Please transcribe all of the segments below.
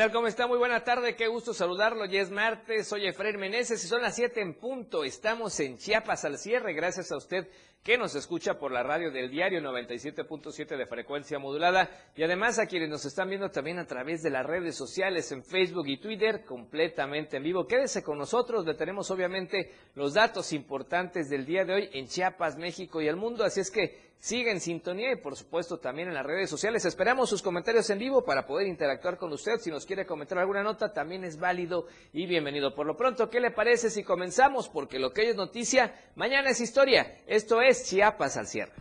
¿Qué tal? ¿Cómo está? Muy buena tarde, qué gusto saludarlo. Ya es martes, soy Efraín Meneses y son las 7 en punto. Estamos en Chiapas al cierre, gracias a usted que nos escucha por la radio del diario 97.7 de frecuencia modulada y además a quienes nos están viendo también a través de las redes sociales en Facebook y Twitter completamente en vivo. Quédese con nosotros, le tenemos obviamente los datos importantes del día de hoy en Chiapas, México y el mundo, así es que siga en sintonía y por supuesto también en las redes sociales. Esperamos sus comentarios en vivo para poder interactuar con usted. Si nos quiere comentar alguna nota, también es válido y bienvenido. Por lo pronto, ¿qué le parece si comenzamos? Porque lo que hoy es noticia, mañana es historia. Esto es Chiapas al cierre.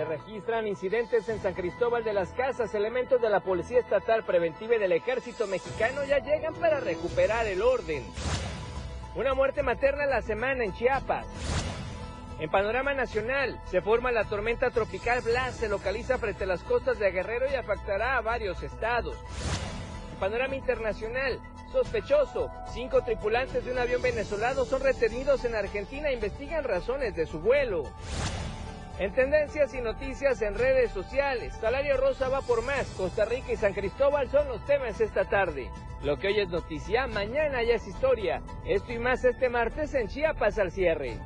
Se registran incidentes en San Cristóbal de las Casas. Elementos de la Policía Estatal Preventiva y del Ejército Mexicano ya llegan para recuperar el orden. Una muerte materna la semana en Chiapas. En panorama nacional, se forma la tormenta tropical Blas, se localiza frente a las costas de Guerrero y afectará a varios estados. En panorama internacional, sospechoso, cinco tripulantes de un avión venezolano son retenidos en Argentina e investigan razones de su vuelo. En tendencias y noticias en redes sociales, Salario Rosa va por más, Costa Rica y San Cristóbal son los temas esta tarde. Lo que hoy es noticia, mañana ya es historia. Esto y más este martes en Chiapas al cierre.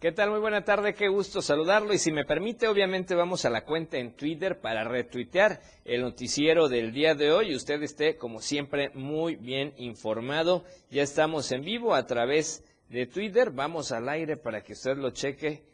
¿Qué tal? Muy buena tarde, qué gusto saludarlo y si me permite, obviamente vamos a la cuenta en Twitter para retuitear el noticiero del día de hoy. Usted esté, como siempre, muy bien informado. Ya estamos en vivo a través de Twitter. Vamos al aire para que usted lo cheque.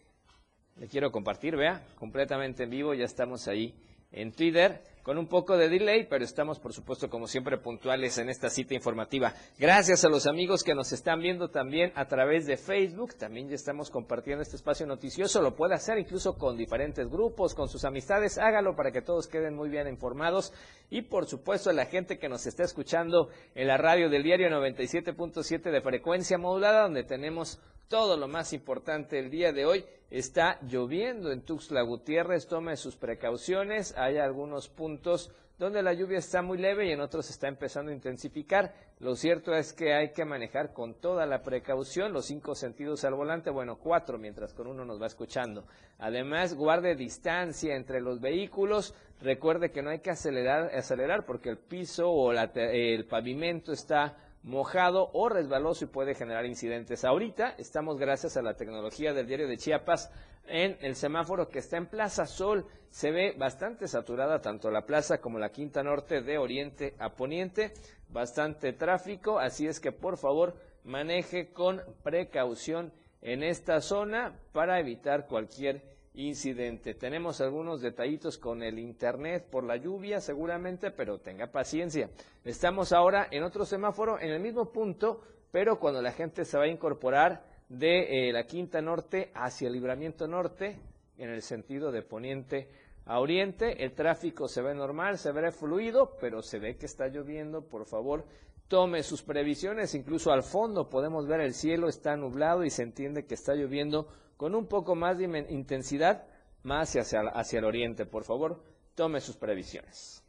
Le quiero compartir, vea, completamente en vivo. Ya estamos ahí en Twitter con un poco de delay, pero estamos por supuesto como siempre puntuales en esta cita informativa. Gracias a los amigos que nos están viendo también a través de Facebook, también ya estamos compartiendo este espacio noticioso, lo puede hacer incluso con diferentes grupos, con sus amistades, hágalo para que todos queden muy bien informados. Y por supuesto a la gente que nos está escuchando en la radio del diario 97.7 de frecuencia modulada, donde tenemos todo lo más importante el día de hoy. Está lloviendo en Tuxtla Gutiérrez, tome sus precauciones. Hay algunos puntos donde la lluvia está muy leve y en otros está empezando a intensificar. Lo cierto es que hay que manejar con toda la precaución, los cinco sentidos al volante, bueno, cuatro mientras con uno nos va escuchando. Además, guarde distancia entre los vehículos. Recuerde que no hay que acelerar, acelerar porque el piso o el pavimento está mojado o resbaloso y puede generar incidentes. Ahorita estamos gracias a la tecnología del diario de Chiapas en el semáforo que está en Plaza Sol. Se ve bastante saturada tanto la plaza como la Quinta Norte de Oriente a Poniente. Bastante tráfico, así es que por favor maneje con precaución en esta zona para evitar cualquier incidente. Tenemos algunos detallitos con el internet por la lluvia seguramente, pero tenga paciencia. Estamos ahora en otro semáforo en el mismo punto, pero cuando la gente se va a incorporar de eh, la Quinta Norte hacia el Libramiento Norte, en el sentido de poniente a oriente, el tráfico se ve normal, se ve fluido, pero se ve que está lloviendo, por favor, tome sus previsiones, incluso al fondo podemos ver el cielo está nublado y se entiende que está lloviendo con un poco más de intensidad más hacia, hacia el oriente. Por favor, tome sus previsiones.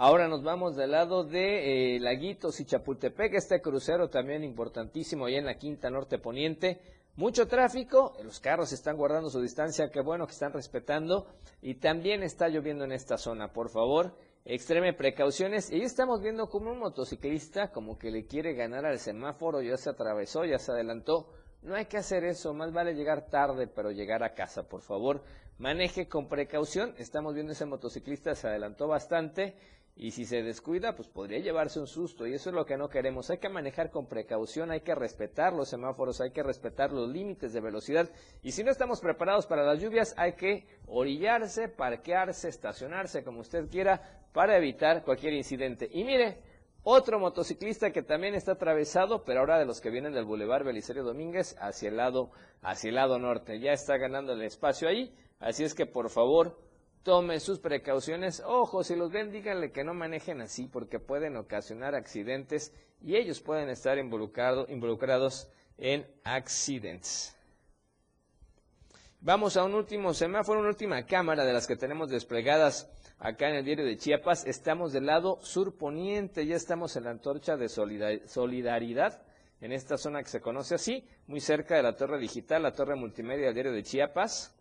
Ahora nos vamos del lado de eh, Laguitos y Chapultepec, este crucero también importantísimo ahí en la Quinta Norte Poniente. Mucho tráfico, los carros están guardando su distancia, qué bueno que están respetando y también está lloviendo en esta zona. Por favor, extreme precauciones. Y estamos viendo como un motociclista como que le quiere ganar al semáforo, ya se atravesó, ya se adelantó. No hay que hacer eso, más vale llegar tarde, pero llegar a casa, por favor. Maneje con precaución. Estamos viendo ese motociclista, se adelantó bastante y si se descuida, pues podría llevarse un susto y eso es lo que no queremos. Hay que manejar con precaución, hay que respetar los semáforos, hay que respetar los límites de velocidad y si no estamos preparados para las lluvias, hay que orillarse, parquearse, estacionarse como usted quiera para evitar cualquier incidente. Y mire, otro motociclista que también está atravesado, pero ahora de los que vienen del Boulevard Belisario Domínguez hacia el lado, hacia el lado norte. Ya está ganando el espacio ahí, así es que por favor tome sus precauciones. Ojo, si los ven, díganle que no manejen así porque pueden ocasionar accidentes y ellos pueden estar involucrados en accidentes. Vamos a un último semáforo, una última cámara de las que tenemos desplegadas acá en el diario de Chiapas. Estamos del lado surponiente, ya estamos en la antorcha de solidaridad, en esta zona que se conoce así, muy cerca de la torre digital, la torre multimedia del diario de Chiapas,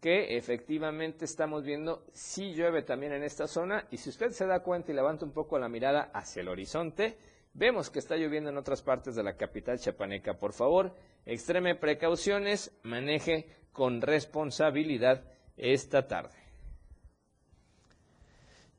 que efectivamente estamos viendo si llueve también en esta zona y si usted se da cuenta y levanta un poco la mirada hacia el horizonte, vemos que está lloviendo en otras partes de la capital chapaneca. Por favor, extreme precauciones, maneje con responsabilidad esta tarde.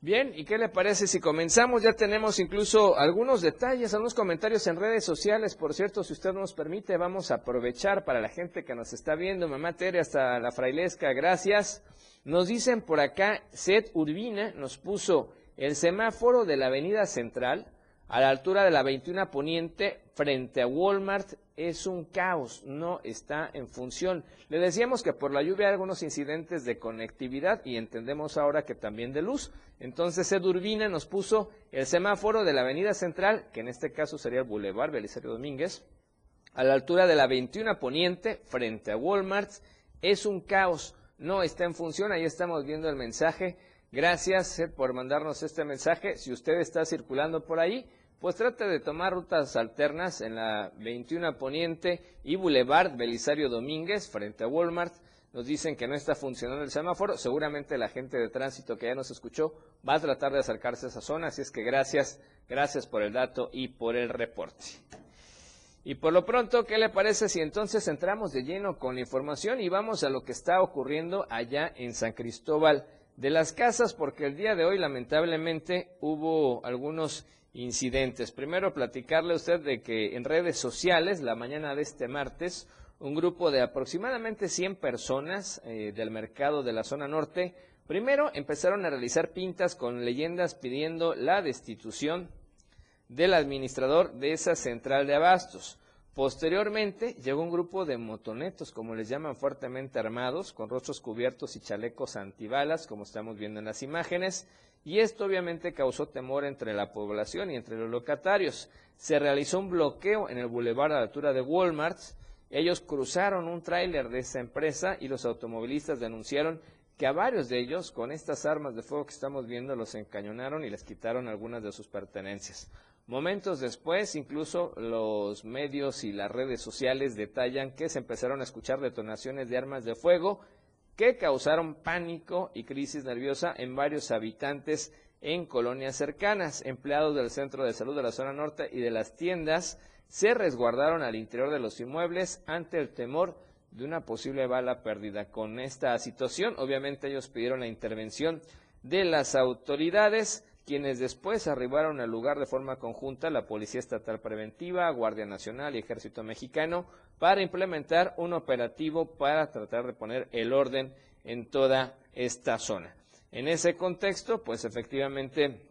Bien, ¿y qué le parece si comenzamos? Ya tenemos incluso algunos detalles, algunos comentarios en redes sociales. Por cierto, si usted nos permite, vamos a aprovechar para la gente que nos está viendo. Mamá Tere, hasta la frailesca, gracias. Nos dicen por acá, Seth Urbina nos puso el semáforo de la Avenida Central a la altura de la 21 Poniente frente a Walmart es un caos, no está en función. Le decíamos que por la lluvia hay algunos incidentes de conectividad y entendemos ahora que también de luz. Entonces Edurbina nos puso el semáforo de la Avenida Central, que en este caso sería el Boulevard Belisario Domínguez, a la altura de la 21 Poniente frente a Walmart. Es un caos, no está en función. Ahí estamos viendo el mensaje Gracias eh, por mandarnos este mensaje. Si usted está circulando por ahí, pues trate de tomar rutas alternas en la 21 Poniente y Boulevard Belisario Domínguez frente a Walmart. Nos dicen que no está funcionando el semáforo. Seguramente la gente de tránsito que ya nos escuchó va a tratar de acercarse a esa zona. Así es que gracias, gracias por el dato y por el reporte. Y por lo pronto, ¿qué le parece si entonces entramos de lleno con la información y vamos a lo que está ocurriendo allá en San Cristóbal de las casas porque el día de hoy lamentablemente hubo algunos incidentes. Primero platicarle a usted de que en redes sociales la mañana de este martes un grupo de aproximadamente 100 personas eh, del mercado de la zona norte primero empezaron a realizar pintas con leyendas pidiendo la destitución del administrador de esa central de abastos. Posteriormente llegó un grupo de motonetos, como les llaman fuertemente armados, con rostros cubiertos y chalecos antibalas, como estamos viendo en las imágenes, y esto obviamente causó temor entre la población y entre los locatarios. Se realizó un bloqueo en el bulevar a la altura de Walmart, ellos cruzaron un tráiler de esa empresa y los automovilistas denunciaron que a varios de ellos, con estas armas de fuego que estamos viendo, los encañonaron y les quitaron algunas de sus pertenencias. Momentos después, incluso los medios y las redes sociales detallan que se empezaron a escuchar detonaciones de armas de fuego que causaron pánico y crisis nerviosa en varios habitantes en colonias cercanas. Empleados del Centro de Salud de la zona norte y de las tiendas se resguardaron al interior de los inmuebles ante el temor de una posible bala perdida. Con esta situación, obviamente ellos pidieron la intervención de las autoridades quienes después arribaron al lugar de forma conjunta, la Policía Estatal Preventiva, Guardia Nacional y Ejército Mexicano, para implementar un operativo para tratar de poner el orden en toda esta zona. En ese contexto, pues efectivamente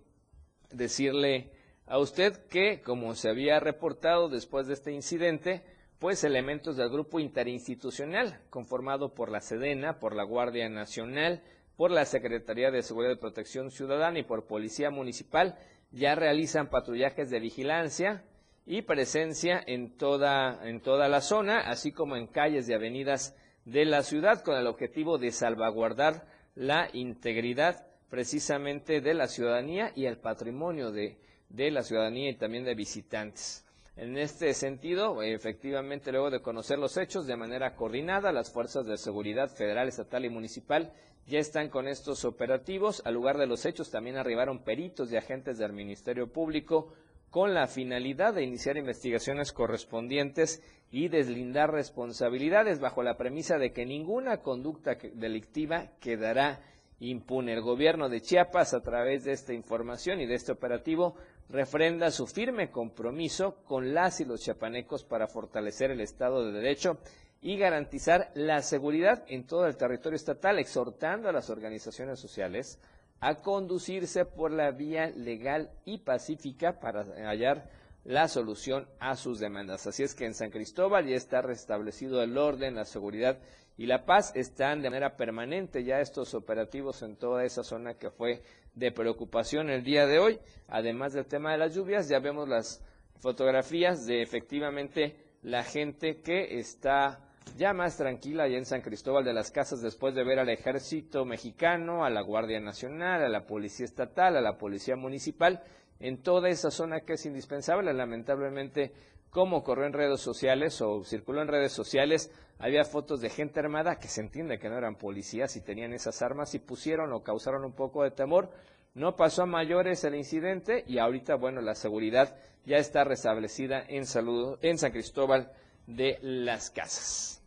decirle a usted que, como se había reportado después de este incidente, pues elementos del grupo interinstitucional conformado por la Sedena, por la Guardia Nacional, por la Secretaría de Seguridad y Protección Ciudadana y por Policía Municipal ya realizan patrullajes de vigilancia y presencia en toda, en toda la zona, así como en calles y avenidas de la ciudad, con el objetivo de salvaguardar la integridad precisamente de la ciudadanía y el patrimonio de, de la ciudadanía y también de visitantes. En este sentido, efectivamente, luego de conocer los hechos de manera coordinada, las fuerzas de seguridad federal, estatal y municipal ya están con estos operativos. Al lugar de los hechos también arribaron peritos y agentes del Ministerio Público con la finalidad de iniciar investigaciones correspondientes y deslindar responsabilidades bajo la premisa de que ninguna conducta delictiva quedará impune. El gobierno de Chiapas, a través de esta información y de este operativo, refrenda su firme compromiso con las y los chiapanecos para fortalecer el Estado de Derecho y garantizar la seguridad en todo el territorio estatal, exhortando a las organizaciones sociales a conducirse por la vía legal y pacífica para hallar la solución a sus demandas. Así es que en San Cristóbal ya está restablecido el orden, la seguridad y la paz. Están de manera permanente ya estos operativos en toda esa zona que fue de preocupación el día de hoy. Además del tema de las lluvias, ya vemos las fotografías de efectivamente la gente que está ya más tranquila y en San Cristóbal de las Casas después de ver al ejército mexicano, a la Guardia Nacional, a la Policía Estatal, a la Policía Municipal, en toda esa zona que es indispensable. Lamentablemente, como corrió en redes sociales o circuló en redes sociales, había fotos de gente armada que se entiende que no eran policías y tenían esas armas y pusieron o causaron un poco de temor. No pasó a mayores el incidente y ahorita, bueno, la seguridad ya está restablecida en, salud, en San Cristóbal de las Casas.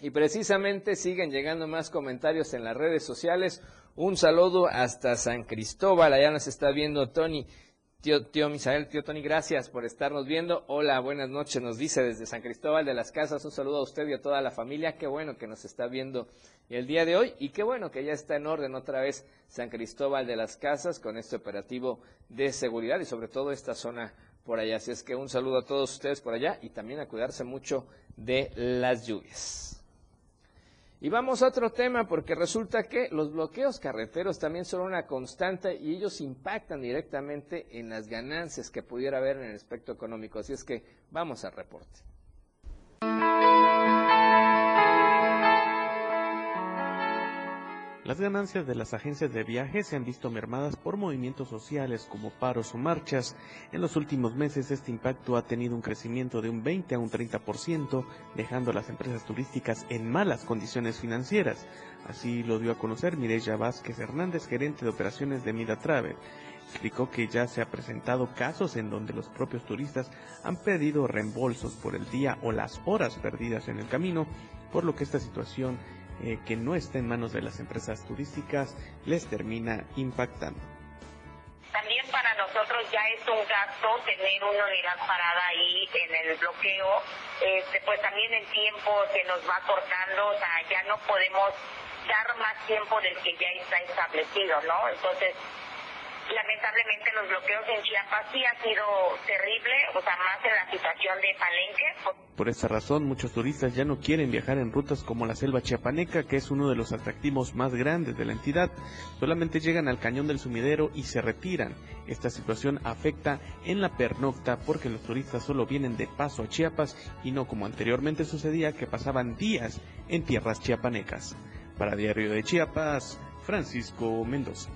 Y precisamente siguen llegando más comentarios en las redes sociales. Un saludo hasta San Cristóbal, allá nos está viendo Tony. Tío, tío Misael, tío Tony, gracias por estarnos viendo. Hola, buenas noches, nos dice desde San Cristóbal de las Casas. Un saludo a usted y a toda la familia. Qué bueno que nos está viendo el día de hoy y qué bueno que ya está en orden otra vez San Cristóbal de las Casas con este operativo de seguridad y sobre todo esta zona por allá. Así es que un saludo a todos ustedes por allá y también a cuidarse mucho de las lluvias. Y vamos a otro tema porque resulta que los bloqueos carreteros también son una constante y ellos impactan directamente en las ganancias que pudiera haber en el aspecto económico. Así es que vamos al reporte. Las ganancias de las agencias de viaje se han visto mermadas por movimientos sociales como paros o marchas. En los últimos meses este impacto ha tenido un crecimiento de un 20 a un 30%, dejando a las empresas turísticas en malas condiciones financieras. Así lo dio a conocer Mireya Vázquez Hernández, gerente de operaciones de Mida Travel. Explicó que ya se ha presentado casos en donde los propios turistas han pedido reembolsos por el día o las horas perdidas en el camino, por lo que esta situación eh, que no está en manos de las empresas turísticas les termina impactando. También para nosotros ya es un gasto tener una unidad parada ahí en el bloqueo, este, pues también el tiempo se nos va cortando, o sea, ya no podemos dar más tiempo del que ya está establecido, ¿no? Entonces, lamentablemente los bloqueos en Chiapas sí ha sido terrible, o sea, más en la situación de Palenque. Por esta razón, muchos turistas ya no quieren viajar en rutas como la selva chiapaneca, que es uno de los atractivos más grandes de la entidad. Solamente llegan al cañón del sumidero y se retiran. Esta situación afecta en la pernocta porque los turistas solo vienen de paso a Chiapas y no como anteriormente sucedía que pasaban días en tierras chiapanecas. Para Diario de Chiapas, Francisco Mendoza.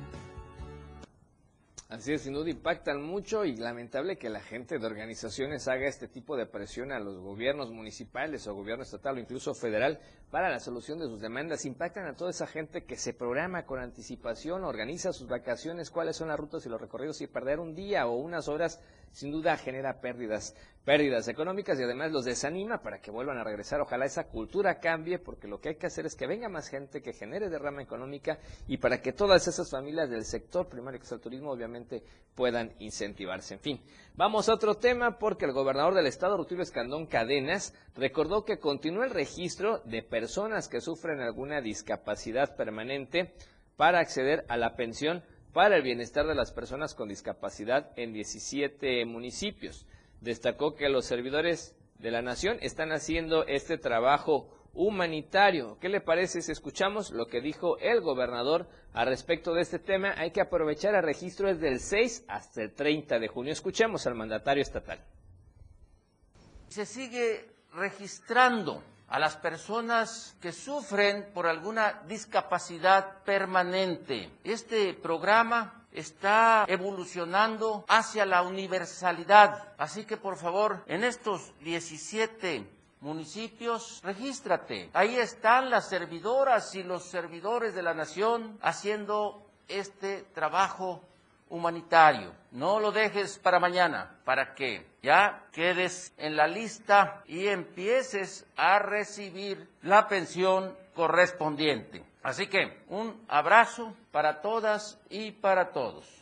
Así es, sin duda impactan mucho y lamentable que la gente de organizaciones haga este tipo de presión a los gobiernos municipales o gobierno estatal o incluso federal para la solución de sus demandas. Impactan a toda esa gente que se programa con anticipación, organiza sus vacaciones, cuáles son las rutas y los recorridos y perder un día o unas horas sin duda genera pérdidas, pérdidas económicas y además los desanima para que vuelvan a regresar. Ojalá esa cultura cambie porque lo que hay que hacer es que venga más gente, que genere derrama económica y para que todas esas familias del sector primario que es el turismo obviamente puedan incentivarse. En fin, vamos a otro tema porque el gobernador del estado, Rutilio Escandón Cadenas, recordó que continúa el registro de personas que sufren alguna discapacidad permanente para acceder a la pensión para el bienestar de las personas con discapacidad en 17 municipios. Destacó que los servidores de la nación están haciendo este trabajo humanitario. ¿Qué le parece si escuchamos lo que dijo el gobernador al respecto de este tema? Hay que aprovechar el registro desde el 6 hasta el 30 de junio. Escuchemos al mandatario estatal. Se sigue registrando a las personas que sufren por alguna discapacidad permanente. Este programa está evolucionando hacia la universalidad. Así que por favor, en estos 17 municipios, regístrate. Ahí están las servidoras y los servidores de la nación haciendo este trabajo humanitario. No lo dejes para mañana, para que ya quedes en la lista y empieces a recibir la pensión correspondiente. Así que un abrazo para todas y para todos.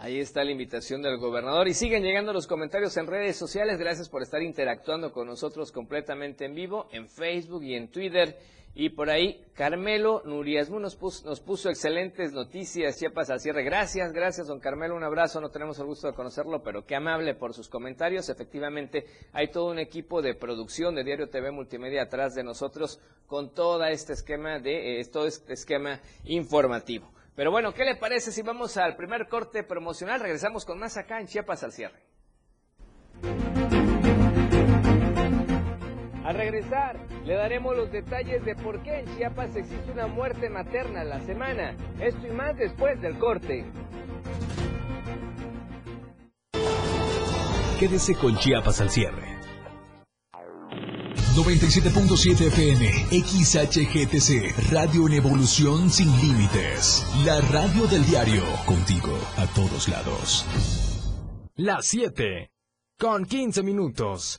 Ahí está la invitación del gobernador y siguen llegando los comentarios en redes sociales. Gracias por estar interactuando con nosotros completamente en vivo en Facebook y en Twitter. Y por ahí, Carmelo Nuriasmu nos puso, nos puso excelentes noticias, Chiapas al cierre. Gracias, gracias, don Carmelo, un abrazo. No tenemos el gusto de conocerlo, pero qué amable por sus comentarios. Efectivamente, hay todo un equipo de producción de Diario TV Multimedia atrás de nosotros con todo este esquema de, eh, todo este esquema informativo. Pero bueno, ¿qué le parece si vamos al primer corte promocional? Regresamos con más acá en Chiapas al cierre. Al regresar, le daremos los detalles de por qué en Chiapas existe una muerte materna a la semana. Esto y más después del corte. Quédese con Chiapas al cierre. 97.7 FM, XHGTC, Radio en Evolución Sin Límites. La radio del diario, contigo a todos lados. Las 7, con 15 minutos.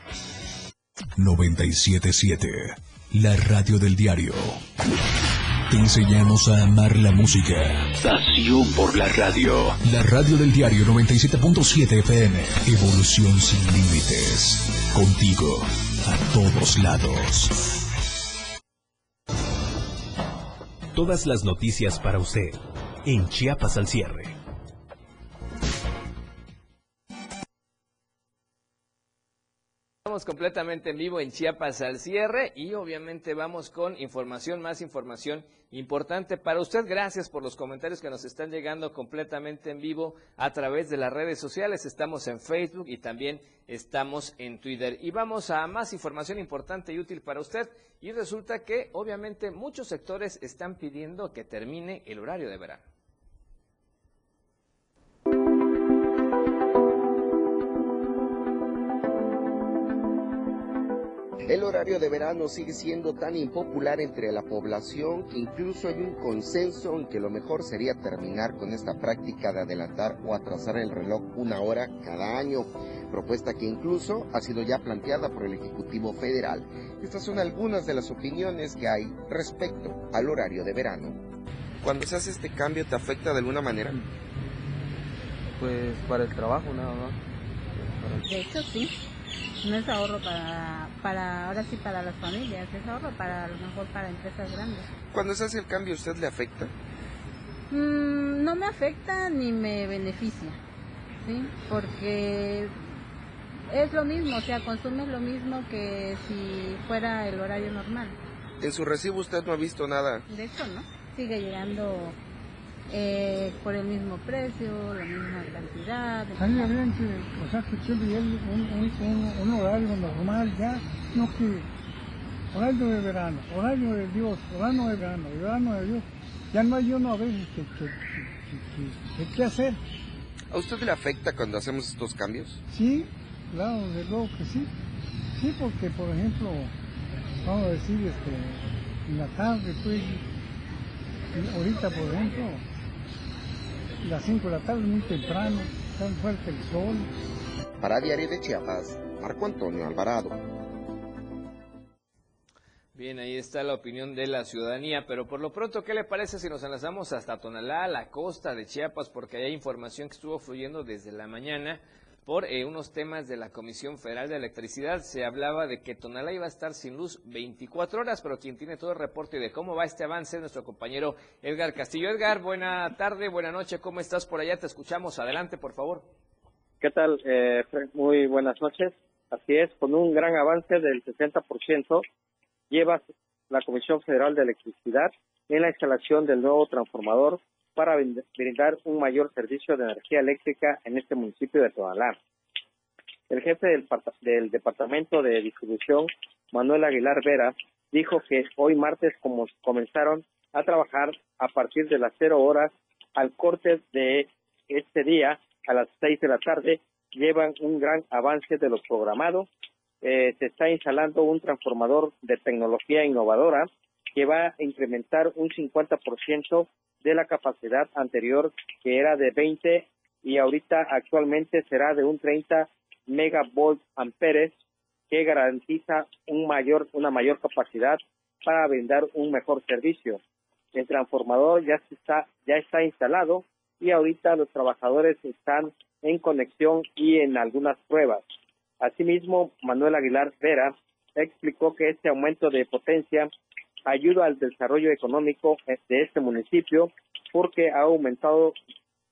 977, la radio del diario. Te enseñamos a amar la música. Pasión por la radio. La radio del diario 97.7 FM. Evolución sin límites. Contigo, a todos lados. Todas las noticias para usted. En Chiapas al cierre. Estamos completamente en vivo en Chiapas al cierre y obviamente vamos con información, más información importante para usted. Gracias por los comentarios que nos están llegando completamente en vivo a través de las redes sociales. Estamos en Facebook y también estamos en Twitter. Y vamos a más información importante y útil para usted. Y resulta que obviamente muchos sectores están pidiendo que termine el horario de verano. El horario de verano sigue siendo tan impopular entre la población que incluso hay un consenso en que lo mejor sería terminar con esta práctica de adelantar o atrasar el reloj una hora cada año, propuesta que incluso ha sido ya planteada por el Ejecutivo Federal. Estas son algunas de las opiniones que hay respecto al horario de verano. Cuando se hace este cambio, ¿te afecta de alguna manera? Pues para el trabajo nada más. De hecho sí, no es ahorro para, para, ahora sí para las familias, es ahorro para a lo mejor para empresas grandes. Cuando se hace el cambio, ¿usted le afecta? Mm, no me afecta ni me beneficia, ¿sí? Porque es lo mismo, o sea, consume lo mismo que si fuera el horario normal. ¿En su recibo usted no ha visto nada? De hecho, ¿no? Sigue llegando eh, por el mismo precio, la misma cantidad. Estaría bien que, o sea, que usted un, un, un, horario normal ya, no que horario de verano, horario de Dios, horario de verano, verano de Dios. Ya no hay uno a veces que, que, que, que, que hacer. ¿A usted le afecta cuando hacemos estos cambios? Sí, claro, de luego que sí. Sí, porque por ejemplo, vamos a decir, este, en la tarde, pues, ahorita por ejemplo, las 5 de la tarde muy temprano, tan fuerte el sol. Para Diario de Chiapas, Marco Antonio Alvarado. Bien, ahí está la opinión de la ciudadanía, pero por lo pronto, ¿qué le parece si nos enlazamos hasta Tonalá, la costa de Chiapas, porque hay información que estuvo fluyendo desde la mañana por eh, unos temas de la Comisión Federal de Electricidad. Se hablaba de que Tonalá iba a estar sin luz 24 horas, pero quien tiene todo el reporte de cómo va este avance es nuestro compañero Edgar Castillo. Edgar, buena tarde, buena noche, ¿cómo estás por allá? Te escuchamos, adelante, por favor. ¿Qué tal? Eh, muy buenas noches. Así es, con un gran avance del 60%, lleva la Comisión Federal de Electricidad en la instalación del nuevo transformador para brindar un mayor servicio de energía eléctrica en este municipio de Tonalá. El jefe del, del Departamento de Distribución, Manuel Aguilar Vera, dijo que hoy martes como comenzaron a trabajar a partir de las cero horas al corte de este día a las seis de la tarde llevan un gran avance de lo programado. Eh, se está instalando un transformador de tecnología innovadora que va a incrementar un 50% de la capacidad anterior que era de 20 y ahorita actualmente será de un 30 megavolt amperes que garantiza una mayor capacidad para brindar un mejor servicio. El transformador ya está, ya está instalado y ahorita los trabajadores están en conexión y en algunas pruebas. Asimismo, Manuel Aguilar Vera explicó que este aumento de potencia ayuda al desarrollo económico de este municipio porque ha aumentado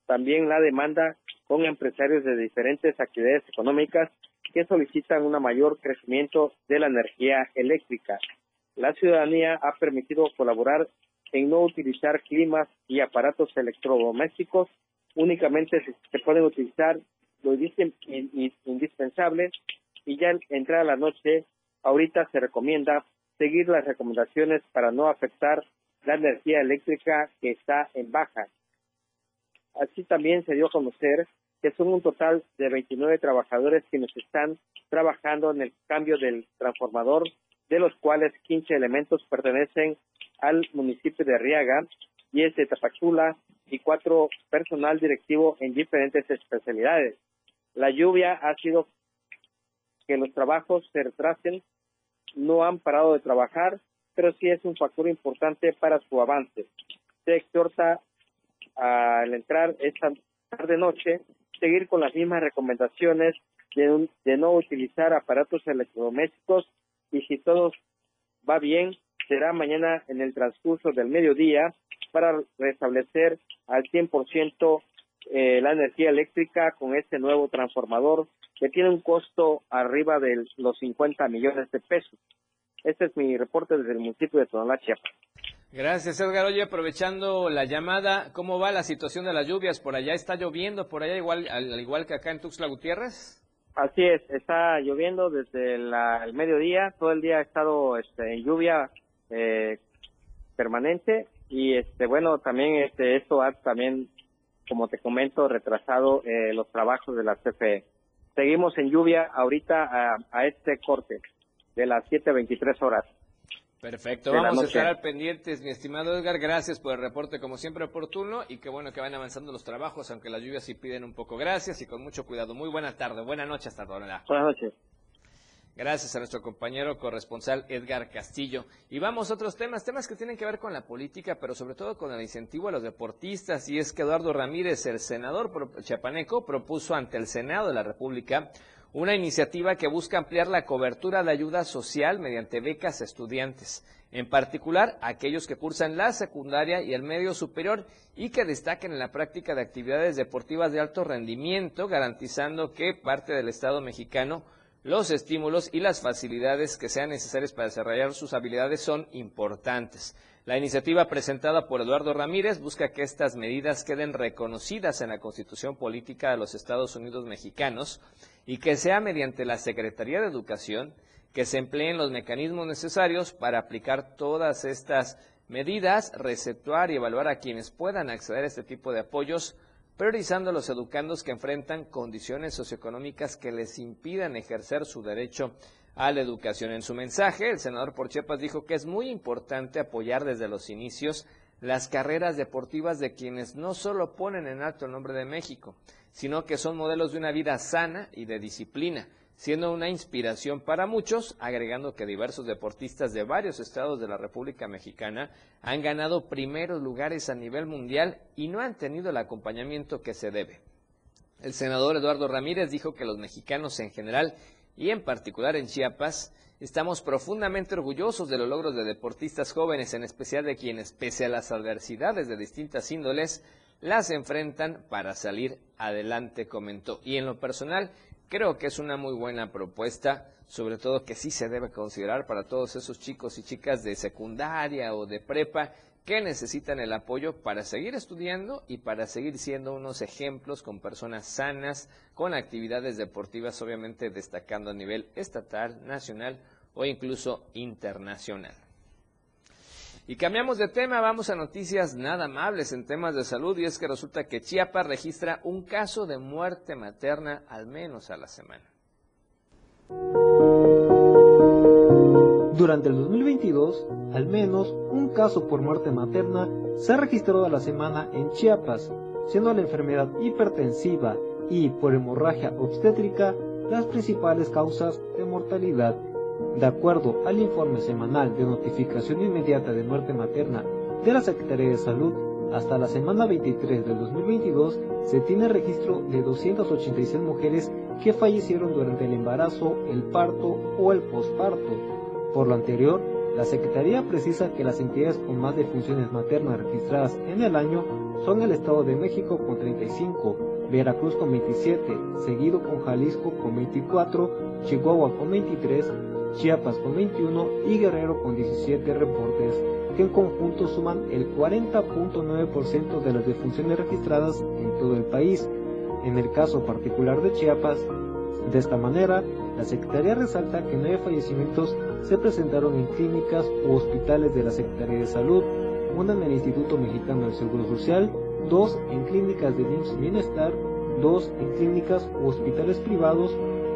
también la demanda con empresarios de diferentes actividades económicas que solicitan un mayor crecimiento de la energía eléctrica. La ciudadanía ha permitido colaborar en no utilizar climas y aparatos electrodomésticos, únicamente se, pueden utilizar lo indispensable y ya entrada la noche, ahorita se recomienda seguir las recomendaciones para no afectar la energía eléctrica que está en baja. Así también se dio a conocer que son un total de 29 trabajadores quienes están trabajando en el cambio del transformador, de los cuales 15 elementos pertenecen al municipio de Arriaga, y es de Tapachula y cuatro personal directivo en diferentes especialidades. La lluvia ha sido que los trabajos se retrasen no han parado de trabajar, pero sí es un factor importante para su avance. Se exhorta al entrar esta tarde-noche seguir con las mismas recomendaciones de, de no utilizar aparatos electrodomésticos y si todo va bien, será mañana en el transcurso del mediodía para restablecer al 100% eh, la energía eléctrica con este nuevo transformador que tiene un costo arriba de los 50 millones de pesos. Este es mi reporte desde el municipio de Tonalá, Chiapas. Gracias, Edgar. Oye, aprovechando la llamada, ¿cómo va la situación de las lluvias? ¿Por allá está lloviendo? ¿Por allá igual, al, igual que acá en Tuxtla Gutiérrez? Así es, está lloviendo desde el mediodía, todo el día ha estado este, en lluvia eh, permanente y este bueno también este esto ha también como te comento retrasado eh, los trabajos de la CFE seguimos en lluvia ahorita a, este corte de las 7.23 horas. Perfecto, vamos a estar al pendientes, mi estimado Edgar, gracias por el reporte como siempre oportuno y qué bueno que van avanzando los trabajos, aunque las lluvias sí piden un poco gracias y con mucho cuidado. Muy buena tarde, buena noche hasta ahora. Buenas noches. Gracias a nuestro compañero corresponsal Edgar Castillo. Y vamos a otros temas, temas que tienen que ver con la política, pero sobre todo con el incentivo a los deportistas. Y es que Eduardo Ramírez, el senador chapaneco, propuso ante el Senado de la República una iniciativa que busca ampliar la cobertura de ayuda social mediante becas a estudiantes, en particular aquellos que cursan la secundaria y el medio superior y que destaquen en la práctica de actividades deportivas de alto rendimiento, garantizando que parte del Estado mexicano los estímulos y las facilidades que sean necesarias para desarrollar sus habilidades son importantes. La iniciativa presentada por Eduardo Ramírez busca que estas medidas queden reconocidas en la Constitución Política de los Estados Unidos Mexicanos y que sea mediante la Secretaría de Educación que se empleen los mecanismos necesarios para aplicar todas estas medidas, receptuar y evaluar a quienes puedan acceder a este tipo de apoyos priorizando a los educandos que enfrentan condiciones socioeconómicas que les impidan ejercer su derecho a la educación. En su mensaje, el senador por Chiapas dijo que es muy importante apoyar desde los inicios las carreras deportivas de quienes no solo ponen en alto el nombre de México, sino que son modelos de una vida sana y de disciplina, siendo una inspiración para muchos, agregando que diversos deportistas de varios estados de la República Mexicana han ganado primeros lugares a nivel mundial y no han tenido el acompañamiento que se debe. El senador Eduardo Ramírez dijo que los mexicanos en general y en particular en Chiapas, estamos profundamente orgullosos de los logros de deportistas jóvenes, en especial de quienes, pese a las adversidades de distintas índoles, las enfrentan para salir adelante, comentó. Y en lo personal, creo que es una muy buena propuesta, sobre todo que sí se debe considerar para todos esos chicos y chicas de secundaria o de prepa que necesitan el apoyo para seguir estudiando y para seguir siendo unos ejemplos con personas sanas, con actividades deportivas obviamente destacando a nivel estatal, nacional o incluso internacional. Y cambiamos de tema, vamos a noticias nada amables en temas de salud y es que resulta que Chiapas registra un caso de muerte materna al menos a la semana. Durante el 2022, al menos un caso por muerte materna se ha registrado a la semana en Chiapas, siendo la enfermedad hipertensiva y por hemorragia obstétrica las principales causas de mortalidad. De acuerdo al informe semanal de notificación inmediata de muerte materna de la Secretaría de Salud, hasta la semana 23 del 2022 se tiene registro de 286 mujeres que fallecieron durante el embarazo, el parto o el posparto. Por lo anterior, la Secretaría precisa que las entidades con más defunciones maternas registradas en el año son el Estado de México con 35, Veracruz con 27, seguido con Jalisco con 24, Chihuahua con 23, Chiapas con 21 y Guerrero con 17 reportes, que en conjunto suman el 40.9% de las defunciones registradas en todo el país. En el caso particular de Chiapas, de esta manera, la Secretaría resalta que nueve fallecimientos se presentaron en clínicas u hospitales de la Secretaría de Salud, una en el Instituto Mexicano del Seguro Social, dos en clínicas de IMSS Bienestar, dos en clínicas u hospitales privados,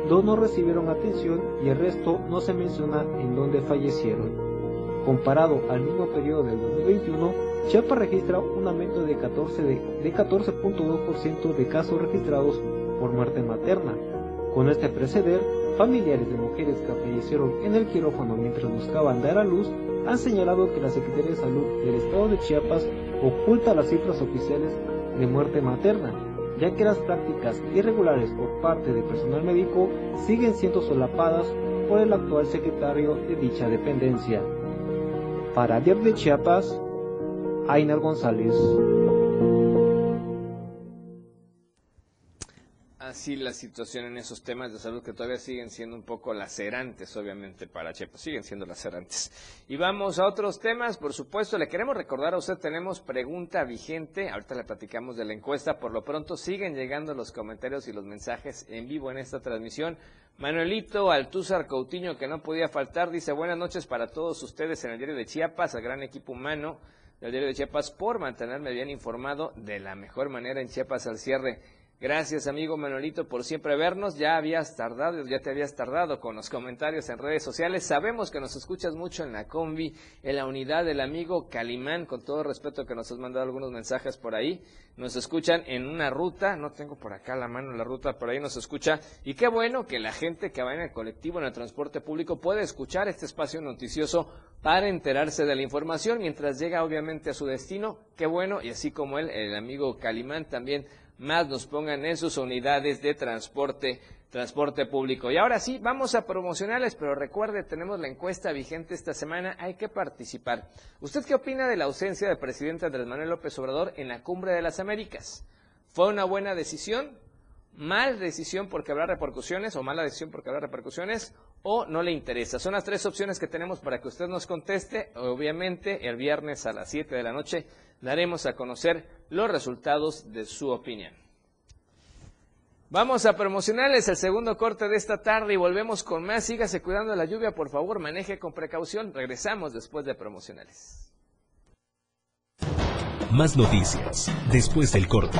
dos no recibieron atención y el resto no se menciona en dónde fallecieron. Comparado al mismo periodo del 2021, Chiapas registra un aumento de 14.2% de, 14 de casos registrados por muerte materna. Con este preceder, Familiares de mujeres que fallecieron en el quirófano mientras buscaban dar a luz han señalado que la Secretaría de Salud del Estado de Chiapas oculta las cifras oficiales de muerte materna, ya que las prácticas irregulares por parte del personal médico siguen siendo solapadas por el actual secretario de dicha dependencia. Para Diario de Chiapas, Ainer González. Así la situación en esos temas de salud que todavía siguen siendo un poco lacerantes, obviamente, para Chepo, siguen siendo lacerantes. Y vamos a otros temas, por supuesto, le queremos recordar a usted, tenemos pregunta vigente, ahorita le platicamos de la encuesta, por lo pronto siguen llegando los comentarios y los mensajes en vivo en esta transmisión. Manuelito Altúzar Coutinho, que no podía faltar, dice buenas noches para todos ustedes en el diario de Chiapas, al gran equipo humano del diario de Chiapas, por mantenerme bien informado de la mejor manera en Chiapas al cierre. Gracias, amigo Manolito, por siempre vernos. Ya habías tardado, ya te habías tardado con los comentarios en redes sociales. Sabemos que nos escuchas mucho en la combi, en la unidad del amigo Calimán, con todo respeto que nos has mandado algunos mensajes por ahí. Nos escuchan en una ruta, no tengo por acá la mano la ruta, por ahí nos escucha. Y qué bueno que la gente que va en el colectivo, en el transporte público, puede escuchar este espacio noticioso para enterarse de la información mientras llega obviamente a su destino. Qué bueno, y así como él, el amigo Calimán también más nos pongan en sus unidades de transporte, transporte público. Y ahora sí, vamos a promocionales, pero recuerde, tenemos la encuesta vigente esta semana, hay que participar. ¿Usted qué opina de la ausencia del presidente Andrés Manuel López Obrador en la Cumbre de las Américas? ¿Fue una buena decisión? ¿Mal decisión porque habrá repercusiones o mala decisión porque habrá repercusiones? ¿O no le interesa? Son las tres opciones que tenemos para que usted nos conteste. Obviamente, el viernes a las 7 de la noche daremos a conocer los resultados de su opinión. Vamos a promocionarles el segundo corte de esta tarde y volvemos con más. Sígase cuidando la lluvia, por favor, maneje con precaución. Regresamos después de promocionales. Más noticias después del corte.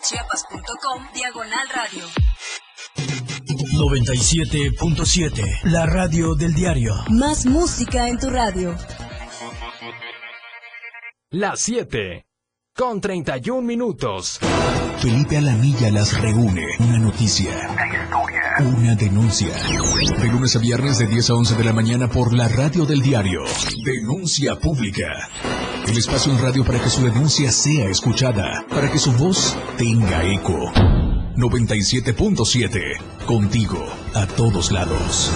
www.diariodechiapas.com Diagonal Radio. 97.7. La radio del diario. Más música en tu radio. Las 7. Con 31 minutos. Felipe Alamilla las reúne. Una noticia. Una denuncia. De lunes a viernes de 10 a 11 de la mañana por la radio del diario. Denuncia pública. El espacio en radio para que su denuncia sea escuchada. Para que su voz tenga eco. 97.7. Contigo. A todos lados.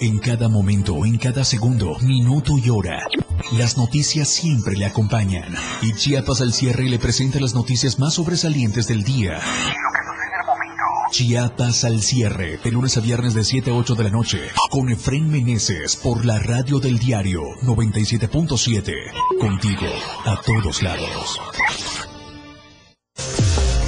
En cada momento, en cada segundo, minuto y hora, las noticias siempre le acompañan. Y Chiapas al cierre le presenta las noticias más sobresalientes del día. Chiapas al cierre, de lunes a viernes de 7 a 8 de la noche, con Efren Meneses por la radio del diario 97.7. Contigo, a todos lados.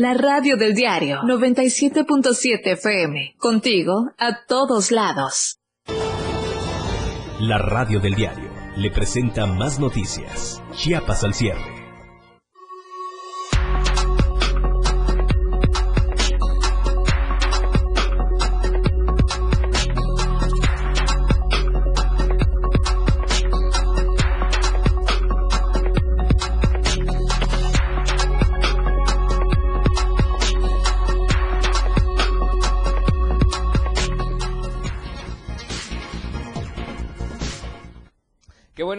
La radio del diario 97.7 FM. Contigo a todos lados. La radio del diario le presenta más noticias. Chiapas al cierre.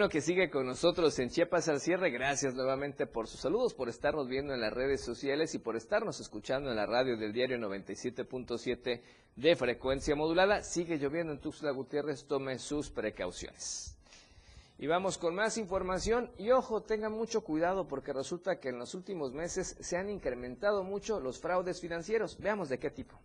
Bueno que sigue con nosotros en Chiapas al cierre. Gracias nuevamente por sus saludos, por estarnos viendo en las redes sociales y por estarnos escuchando en la radio del diario 97.7 de frecuencia modulada. Sigue lloviendo en Tuxtla Gutiérrez, tome sus precauciones. Y vamos con más información y ojo, tengan mucho cuidado porque resulta que en los últimos meses se han incrementado mucho los fraudes financieros. Veamos de qué tipo.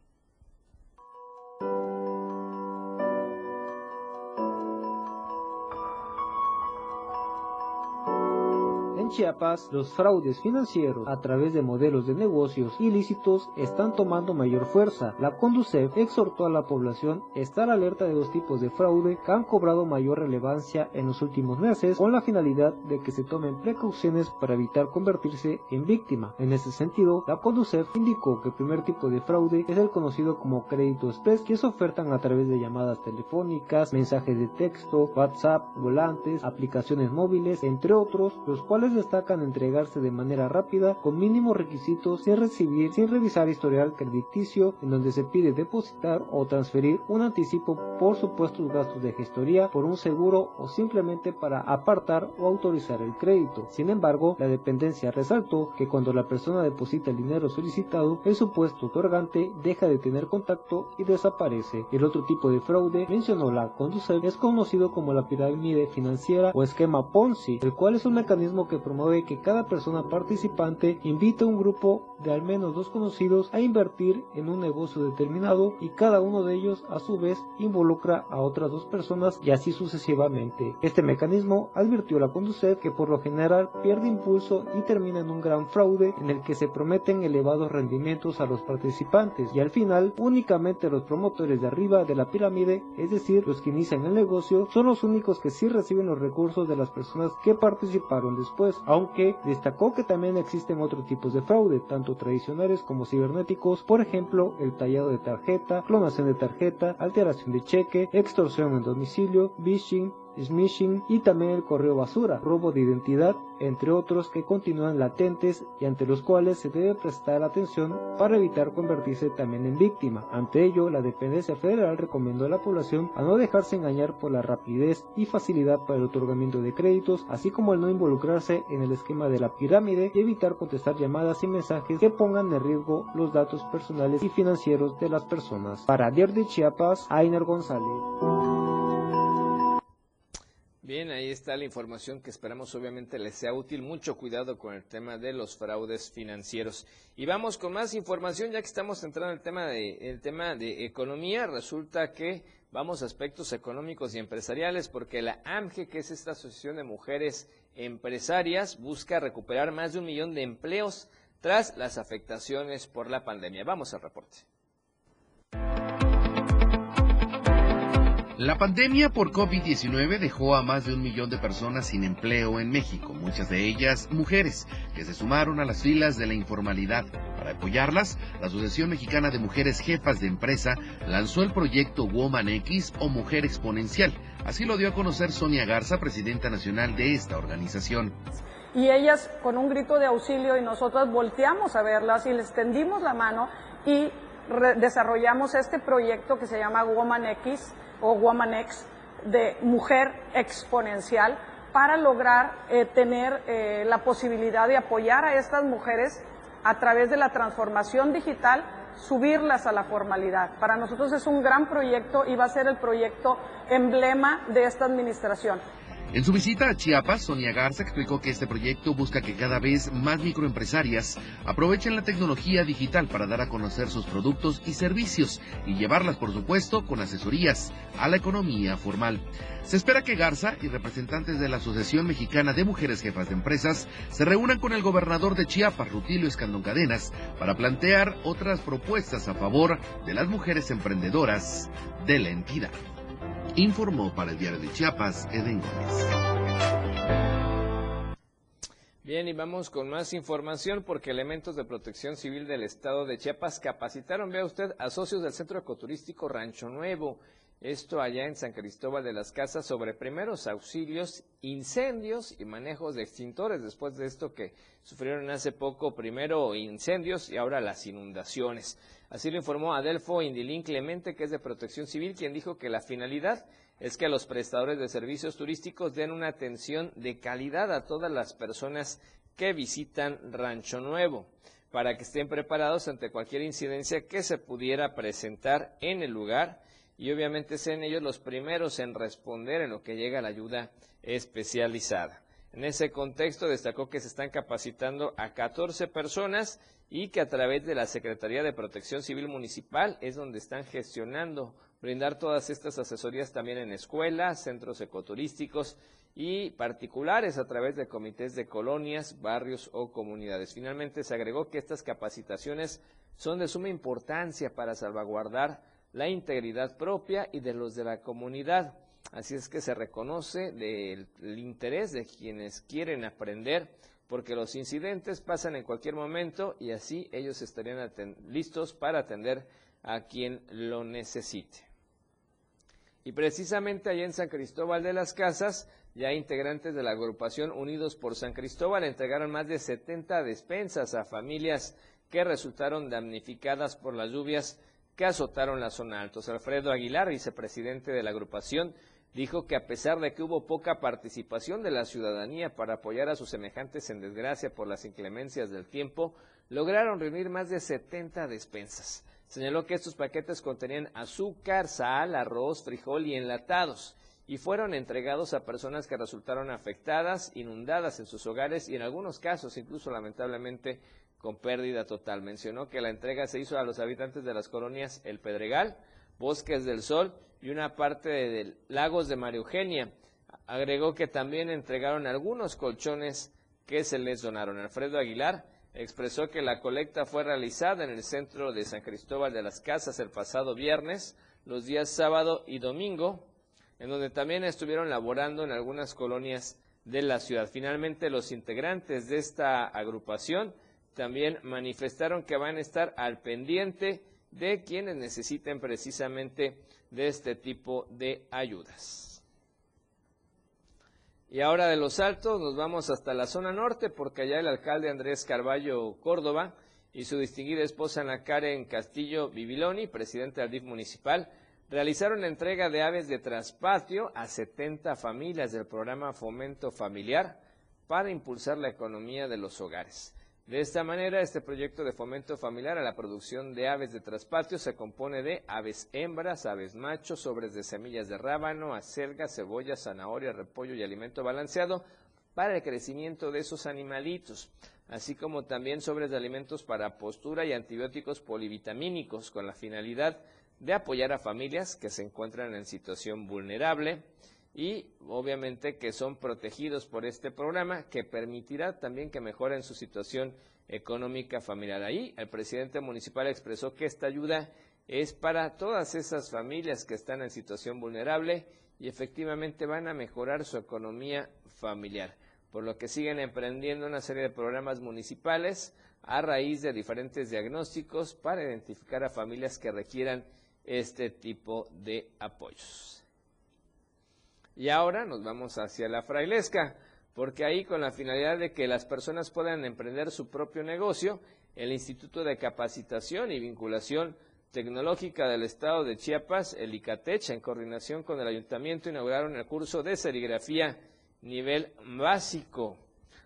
Chiapas, los fraudes financieros a través de modelos de negocios ilícitos están tomando mayor fuerza. La Conducef exhortó a la población a estar alerta de dos tipos de fraude que han cobrado mayor relevancia en los últimos meses con la finalidad de que se tomen precauciones para evitar convertirse en víctima. En ese sentido, la Conducef indicó que el primer tipo de fraude es el conocido como crédito express que se ofertan a través de llamadas telefónicas, mensajes de texto, WhatsApp, volantes, aplicaciones móviles, entre otros, los cuales destacan entregarse de manera rápida con mínimos requisitos sin recibir, sin revisar historial crediticio, en donde se pide depositar o transferir un anticipo por supuestos gastos de gestoría, por un seguro o simplemente para apartar o autorizar el crédito. Sin embargo, la dependencia resaltó que cuando la persona deposita el dinero solicitado, el supuesto otorgante deja de tener contacto y desaparece. El otro tipo de fraude, mencionó la Conducef, es conocido como la pirámide financiera o esquema Ponzi, el cual es un mecanismo que promueve que cada persona participante invite a un grupo de al menos dos conocidos a invertir en un negocio determinado y cada uno de ellos a su vez involucra a otras dos personas y así sucesivamente. Este mecanismo advirtió la Conducef que por lo general pierde impulso y termina en un gran fraude en el que se prometen elevados rendimientos a los participantes y al final únicamente los promotores de arriba de la pirámide, es decir, los que inician el negocio, son los únicos que sí reciben los recursos de las personas que participaron después. Aunque destacó que también existen otros tipos de fraude, tanto tradicionales como cibernéticos, por ejemplo, el tallado de tarjeta, clonación de tarjeta, alteración de cheque, extorsión en domicilio, phishing, smishing y también el correo basura, robo de identidad, entre otros que continúan latentes y ante los cuales se debe prestar atención para evitar convertirse también en víctima. Ante ello, la dependencia federal recomendó a la población a no dejarse engañar por la rapidez y facilidad para el otorgamiento de créditos, así como el no involucrarse en el esquema de la pirámide y evitar contestar llamadas y mensajes que pongan en riesgo los datos personales y financieros de las personas. Para Diario de Chiapas, Ainer González. Bien, ahí está la información que esperamos obviamente les sea útil. Mucho cuidado con el tema de los fraudes financieros. Y vamos con más información ya que estamos entrando en el tema de, el tema de economía. Resulta que vamos a aspectos económicos y empresariales porque la AMGE, que es esta asociación de mujeres empresarias, busca recuperar más de un millón de empleos tras las afectaciones por la pandemia. Vamos al reporte. La pandemia por COVID-19 dejó a más de un millón de personas sin empleo en México, muchas de ellas mujeres, que se sumaron a las filas de la informalidad. Para apoyarlas, la Asociación Mexicana de Mujeres Jefas de Empresa lanzó el proyecto Woman X o Mujer Exponencial. Así lo dio a conocer Sonia Garza, presidenta nacional de esta organización. Y ellas con un grito de auxilio y nosotras volteamos a verlas y les tendimos la mano y desarrollamos este proyecto que se llama Woman X o Womanex de mujer exponencial para lograr eh, tener eh, la posibilidad de apoyar a estas mujeres a través de la transformación digital, subirlas a la formalidad. Para nosotros es un gran proyecto y va a ser el proyecto emblema de esta administración. En su visita a Chiapas, Sonia Garza explicó que este proyecto busca que cada vez más microempresarias aprovechen la tecnología digital para dar a conocer sus productos y servicios y llevarlas, por supuesto, con asesorías a la economía formal. Se espera que Garza y representantes de la Asociación Mexicana de Mujeres Jefas de Empresas se reúnan con el gobernador de Chiapas, Rutilio Escandón Cadenas, para plantear otras propuestas a favor de las mujeres emprendedoras de la entidad. Informó para el diario de Chiapas, Eden Gómez. Bien, y vamos con más información porque elementos de protección civil del estado de Chiapas capacitaron, vea usted, a socios del centro ecoturístico Rancho Nuevo. Esto allá en San Cristóbal de las Casas sobre primeros auxilios, incendios y manejos de extintores. Después de esto que sufrieron hace poco, primero incendios y ahora las inundaciones. Así lo informó Adelfo Indilín Clemente, que es de Protección Civil, quien dijo que la finalidad es que los prestadores de servicios turísticos den una atención de calidad a todas las personas que visitan Rancho Nuevo, para que estén preparados ante cualquier incidencia que se pudiera presentar en el lugar y obviamente sean ellos los primeros en responder en lo que llega la ayuda especializada. En ese contexto destacó que se están capacitando a 14 personas y que a través de la Secretaría de Protección Civil Municipal es donde están gestionando brindar todas estas asesorías también en escuelas, centros ecoturísticos y particulares a través de comités de colonias, barrios o comunidades. Finalmente se agregó que estas capacitaciones son de suma importancia para salvaguardar la integridad propia y de los de la comunidad. Así es que se reconoce del interés de quienes quieren aprender, porque los incidentes pasan en cualquier momento y así ellos estarían listos para atender a quien lo necesite. Y precisamente allá en San Cristóbal de las Casas, ya integrantes de la agrupación Unidos por San Cristóbal entregaron más de 70 despensas a familias que resultaron damnificadas por las lluvias que azotaron la zona altos. Alfredo Aguilar, vicepresidente de la agrupación, dijo que a pesar de que hubo poca participación de la ciudadanía para apoyar a sus semejantes en desgracia por las inclemencias del tiempo, lograron reunir más de 70 despensas. Señaló que estos paquetes contenían azúcar, sal, arroz, frijol y enlatados y fueron entregados a personas que resultaron afectadas, inundadas en sus hogares y en algunos casos incluso lamentablemente con pérdida total. Mencionó que la entrega se hizo a los habitantes de las colonias El Pedregal, Bosques del Sol y una parte de Lagos de María Eugenia. Agregó que también entregaron algunos colchones que se les donaron. Alfredo Aguilar expresó que la colecta fue realizada en el centro de San Cristóbal de las Casas el pasado viernes, los días sábado y domingo, en donde también estuvieron laborando en algunas colonias de la ciudad. Finalmente, los integrantes de esta agrupación también manifestaron que van a estar al pendiente de quienes necesiten precisamente de este tipo de ayudas. Y ahora de los altos nos vamos hasta la zona norte porque allá el alcalde Andrés Carballo Córdoba y su distinguida esposa Ana Karen Castillo Bibiloni, presidente del DIF municipal, realizaron la entrega de aves de traspatio a 70 familias del programa Fomento Familiar para impulsar la economía de los hogares. De esta manera, este proyecto de fomento familiar a la producción de aves de traspatio se compone de aves hembras, aves machos, sobres de semillas de rábano, acelga, cebolla, zanahoria, repollo y alimento balanceado para el crecimiento de esos animalitos, así como también sobres de alimentos para postura y antibióticos polivitamínicos con la finalidad de apoyar a familias que se encuentran en situación vulnerable y obviamente que son protegidos por este programa que permitirá también que mejoren su situación económica familiar. Ahí el presidente municipal expresó que esta ayuda es para todas esas familias que están en situación vulnerable y efectivamente van a mejorar su economía familiar, por lo que siguen emprendiendo una serie de programas municipales a raíz de diferentes diagnósticos para identificar a familias que requieran este tipo de apoyos. Y ahora nos vamos hacia la frailesca, porque ahí con la finalidad de que las personas puedan emprender su propio negocio, el Instituto de Capacitación y Vinculación Tecnológica del Estado de Chiapas, el ICATECH, en coordinación con el Ayuntamiento, inauguraron el curso de serigrafía nivel básico.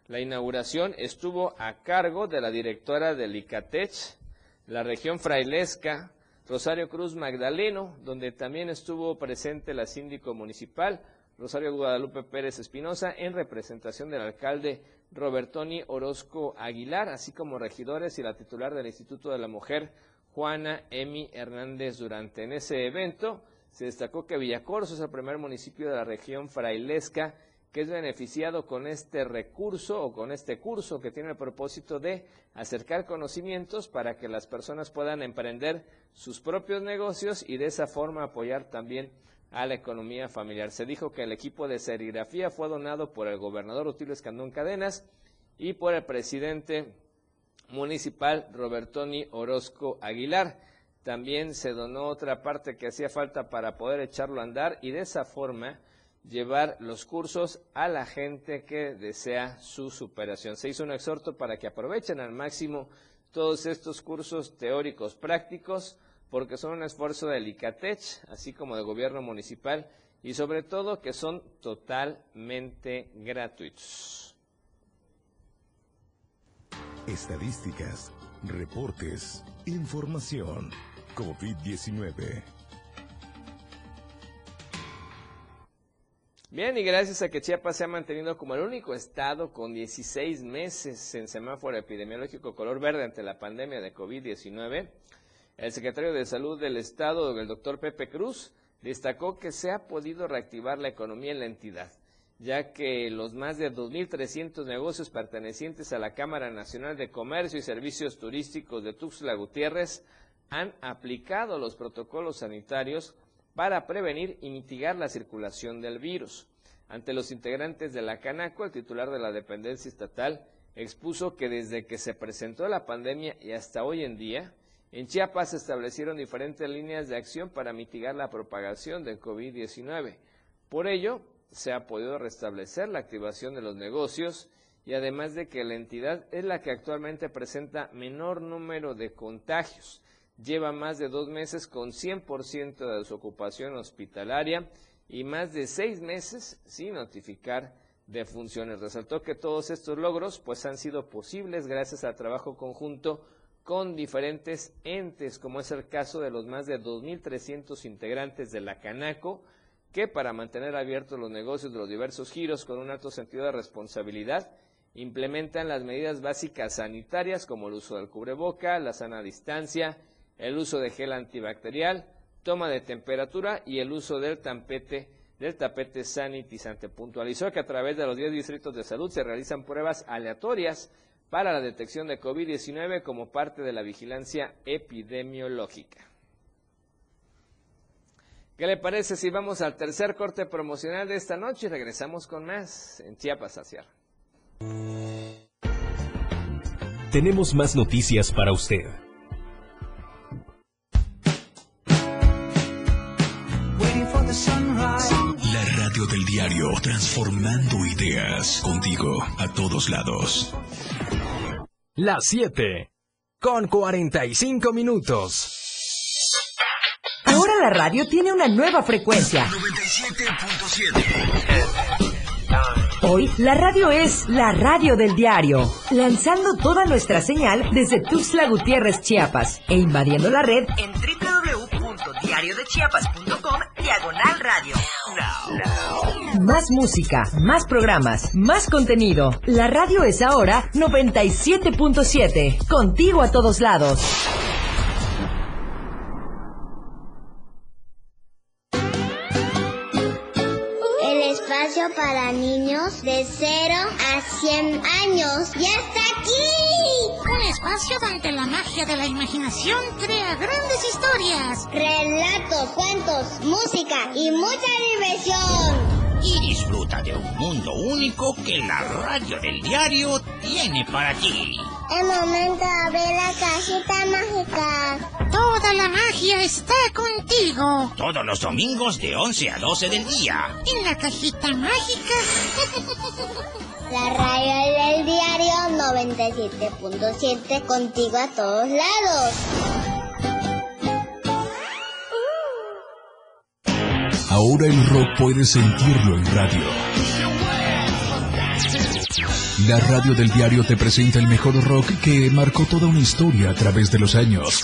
La inauguración estuvo a cargo de la directora del ICATECH, la región frailesca, Rosario Cruz Magdaleno, donde también estuvo presente la síndico municipal, Rosario Guadalupe Pérez Espinosa, en representación del alcalde Robertoni Orozco Aguilar, así como regidores y la titular del Instituto de la Mujer, Juana Emi Hernández Durante. En ese evento se destacó que Villacorso es el primer municipio de la región frailesca que es beneficiado con este recurso o con este curso que tiene el propósito de acercar conocimientos para que las personas puedan emprender sus propios negocios y de esa forma apoyar también a la economía familiar. Se dijo que el equipo de serigrafía fue donado por el gobernador Utilio Escandón Cadenas y por el presidente municipal Robertoni Orozco Aguilar. También se donó otra parte que hacía falta para poder echarlo a andar y de esa forma llevar los cursos a la gente que desea su superación. Se hizo un exhorto para que aprovechen al máximo todos estos cursos teóricos prácticos porque son un esfuerzo del ICATECH, así como del gobierno municipal, y sobre todo que son totalmente gratuitos. Estadísticas, reportes, información. COVID-19. Bien, y gracias a que Chiapas se ha mantenido como el único estado con 16 meses en semáforo epidemiológico color verde ante la pandemia de COVID-19, el secretario de Salud del Estado, el doctor Pepe Cruz, destacó que se ha podido reactivar la economía en la entidad, ya que los más de 2.300 negocios pertenecientes a la Cámara Nacional de Comercio y Servicios Turísticos de Tuxtla Gutiérrez han aplicado los protocolos sanitarios para prevenir y mitigar la circulación del virus. Ante los integrantes de la Canaco, el titular de la dependencia estatal expuso que desde que se presentó la pandemia y hasta hoy en día, en Chiapas se establecieron diferentes líneas de acción para mitigar la propagación del COVID-19. Por ello, se ha podido restablecer la activación de los negocios y además de que la entidad es la que actualmente presenta menor número de contagios. Lleva más de dos meses con 100% de su ocupación hospitalaria y más de seis meses sin notificar de funciones. Resaltó que todos estos logros pues han sido posibles gracias al trabajo conjunto con diferentes entes, como es el caso de los más de 2.300 integrantes de la Canaco, que para mantener abiertos los negocios de los diversos giros con un alto sentido de responsabilidad, implementan las medidas básicas sanitarias como el uso del cubreboca, la sana distancia, el uso de gel antibacterial, toma de temperatura y el uso del tapete del tapete sanitizante. Puntualizó que a través de los 10 distritos de salud se realizan pruebas aleatorias para la detección de COVID-19 como parte de la vigilancia epidemiológica. ¿Qué le parece si vamos al tercer corte promocional de esta noche y regresamos con más en Chiapas a Sierra? Tenemos más noticias para usted. La radio del diario, transformando ideas contigo a todos lados. Las 7 con 45 minutos. Ahora la radio tiene una nueva frecuencia. 97.7. Hoy la radio es la radio del diario, lanzando toda nuestra señal desde Tuxtla Gutiérrez, Chiapas, e invadiendo la red en www.diariodechiapas.com diagonal radio. Más música, más programas, más contenido. La radio es ahora 97.7, contigo a todos lados. El espacio para niños de 0 a 100 años ya está aquí. Espacio donde la magia de la imaginación crea grandes historias. Relatos, cuentos, música y mucha diversión. Y disfruta de un mundo único que la radio del diario tiene para ti. Es momento de abrir la cajita mágica. Toda la magia está contigo. Todos los domingos de 11 a 12 del día. En la cajita mágica. La radio del diario 97.7 contigo a todos lados. Ahora el rock puedes sentirlo en radio. La radio del diario te presenta el mejor rock que marcó toda una historia a través de los años.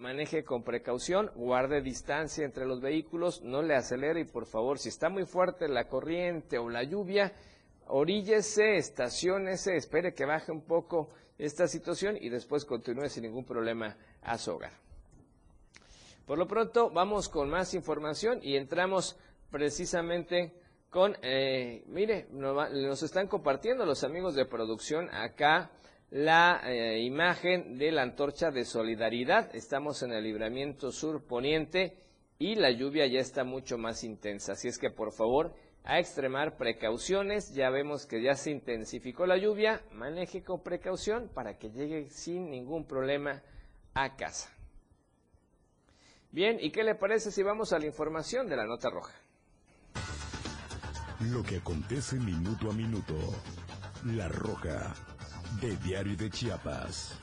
Maneje con precaución, guarde distancia entre los vehículos, no le acelere y por favor, si está muy fuerte la corriente o la lluvia, oríllese, estaciónese, espere que baje un poco esta situación y después continúe sin ningún problema a su hogar. Por lo pronto, vamos con más información y entramos precisamente con, eh, mire, nos están compartiendo los amigos de producción acá la eh, imagen de la antorcha de solidaridad. Estamos en el libramiento sur poniente y la lluvia ya está mucho más intensa. Así es que por favor, a extremar precauciones. Ya vemos que ya se intensificó la lluvia. Maneje con precaución para que llegue sin ningún problema a casa. Bien, ¿y qué le parece si vamos a la información de la nota roja? Lo que acontece minuto a minuto. La roja de Diario de Chiapas.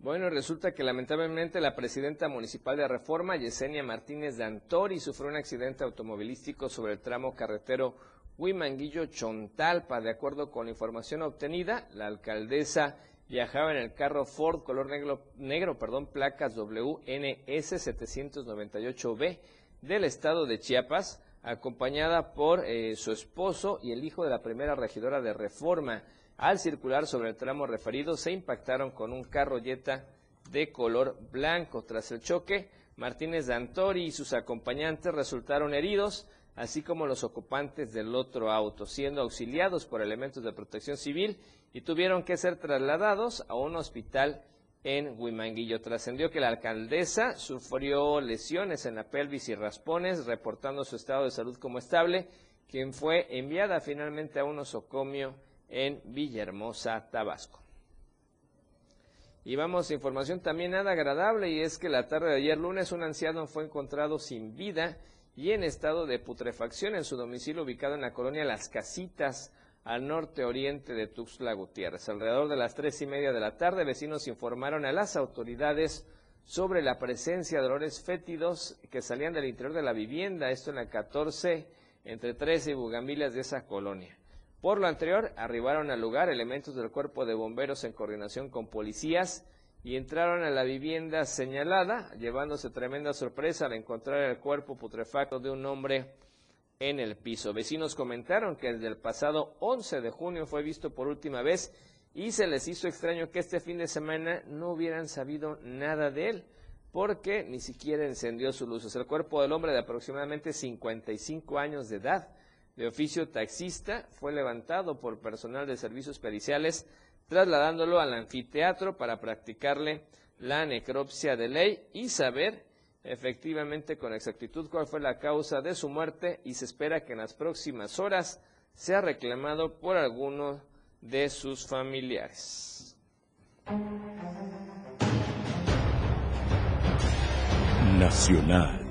Bueno, resulta que lamentablemente la presidenta municipal de Reforma, Yesenia Martínez de Antori, sufrió un accidente automovilístico sobre el tramo carretero Huimanguillo-Chontalpa. De acuerdo con la información obtenida, la alcaldesa viajaba en el carro Ford color negro, negro perdón, placas WNS 798B del estado de Chiapas, acompañada por eh, su esposo y el hijo de la primera regidora de Reforma. Al circular sobre el tramo referido, se impactaron con un carro Jetta de color blanco. Tras el choque, Martínez de Antori y sus acompañantes resultaron heridos, así como los ocupantes del otro auto, siendo auxiliados por elementos de protección civil y tuvieron que ser trasladados a un hospital en Huimanguillo. Trascendió que la alcaldesa sufrió lesiones en la pelvis y raspones, reportando su estado de salud como estable, quien fue enviada finalmente a un osocomio en Villahermosa, Tabasco. Y vamos información también nada agradable y es que la tarde de ayer lunes un anciano fue encontrado sin vida y en estado de putrefacción en su domicilio ubicado en la colonia Las Casitas al norte oriente de Tuxtla Gutiérrez. Alrededor de las tres y media de la tarde, vecinos informaron a las autoridades sobre la presencia de olores fétidos que salían del interior de la vivienda, esto en la 14, entre 13 y Bugambilias de esa colonia. Por lo anterior, arribaron al lugar elementos del cuerpo de bomberos en coordinación con policías y entraron a la vivienda señalada, llevándose tremenda sorpresa al encontrar el cuerpo putrefacto de un hombre en el piso. Vecinos comentaron que desde el pasado 11 de junio fue visto por última vez y se les hizo extraño que este fin de semana no hubieran sabido nada de él, porque ni siquiera encendió su luz. El cuerpo del hombre de aproximadamente 55 años de edad, de oficio taxista, fue levantado por personal de servicios periciales, trasladándolo al anfiteatro para practicarle la necropsia de ley y saber efectivamente con exactitud cuál fue la causa de su muerte y se espera que en las próximas horas sea reclamado por alguno de sus familiares. Nacional.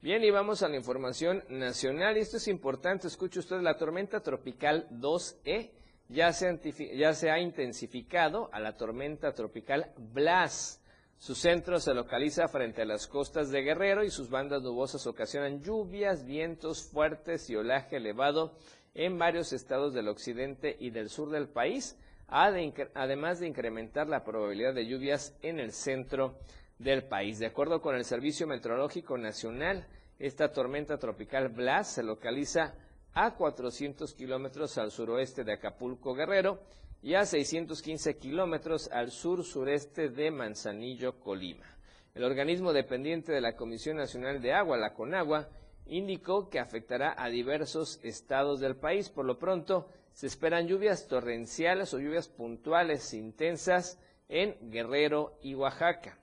Bien, y vamos a la información nacional. Y esto es importante, escuche usted, la tormenta tropical 2E ya se, ya se ha intensificado a la tormenta tropical Blas. Su centro se localiza frente a las costas de Guerrero y sus bandas nubosas ocasionan lluvias, vientos fuertes y olaje elevado en varios estados del occidente y del sur del país, además de incrementar la probabilidad de lluvias en el centro del país. De acuerdo con el Servicio Meteorológico Nacional, esta tormenta tropical Blas se localiza a 400 kilómetros al suroeste de Acapulco Guerrero y a 615 kilómetros al sur-sureste de Manzanillo, Colima. El organismo dependiente de la Comisión Nacional de Agua, la CONAGUA, indicó que afectará a diversos estados del país. Por lo pronto, se esperan lluvias torrenciales o lluvias puntuales intensas en Guerrero y Oaxaca.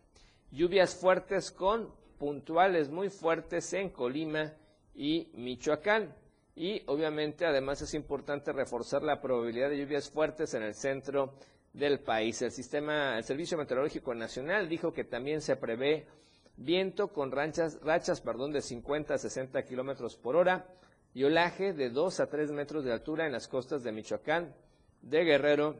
Lluvias fuertes con puntuales muy fuertes en Colima y Michoacán. Y obviamente además es importante reforzar la probabilidad de lluvias fuertes en el centro del país. El sistema, el Servicio Meteorológico Nacional dijo que también se prevé viento con rachas, rachas perdón, de 50 a 60 kilómetros por hora y olaje de 2 a 3 metros de altura en las costas de Michoacán, de Guerrero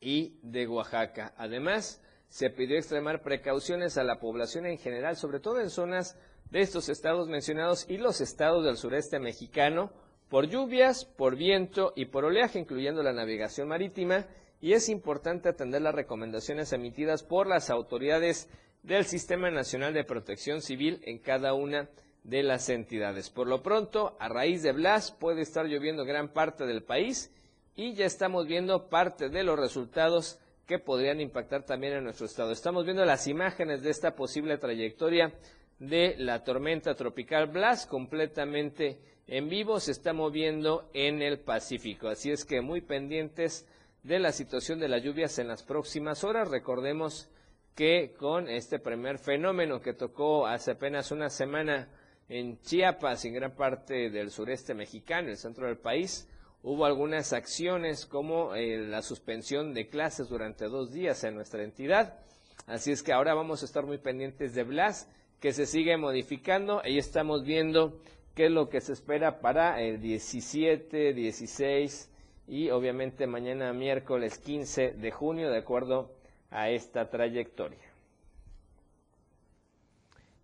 y de Oaxaca. Además, se pidió extremar precauciones a la población en general, sobre todo en zonas de estos estados mencionados y los estados del sureste mexicano por lluvias, por viento y por oleaje, incluyendo la navegación marítima, y es importante atender las recomendaciones emitidas por las autoridades del Sistema Nacional de Protección Civil en cada una de las entidades. Por lo pronto, a raíz de Blas puede estar lloviendo gran parte del país y ya estamos viendo parte de los resultados que podrían impactar también en nuestro estado. Estamos viendo las imágenes de esta posible trayectoria de la tormenta tropical Blas completamente en vivo se está moviendo en el Pacífico. Así es que muy pendientes de la situación de las lluvias en las próximas horas. Recordemos que con este primer fenómeno que tocó hace apenas una semana en Chiapas en gran parte del sureste mexicano, el centro del país, hubo algunas acciones como eh, la suspensión de clases durante dos días en nuestra entidad. Así es que ahora vamos a estar muy pendientes de Blas que se sigue modificando. Ahí estamos viendo qué es lo que se espera para el 17, 16 y obviamente mañana miércoles 15 de junio, de acuerdo a esta trayectoria.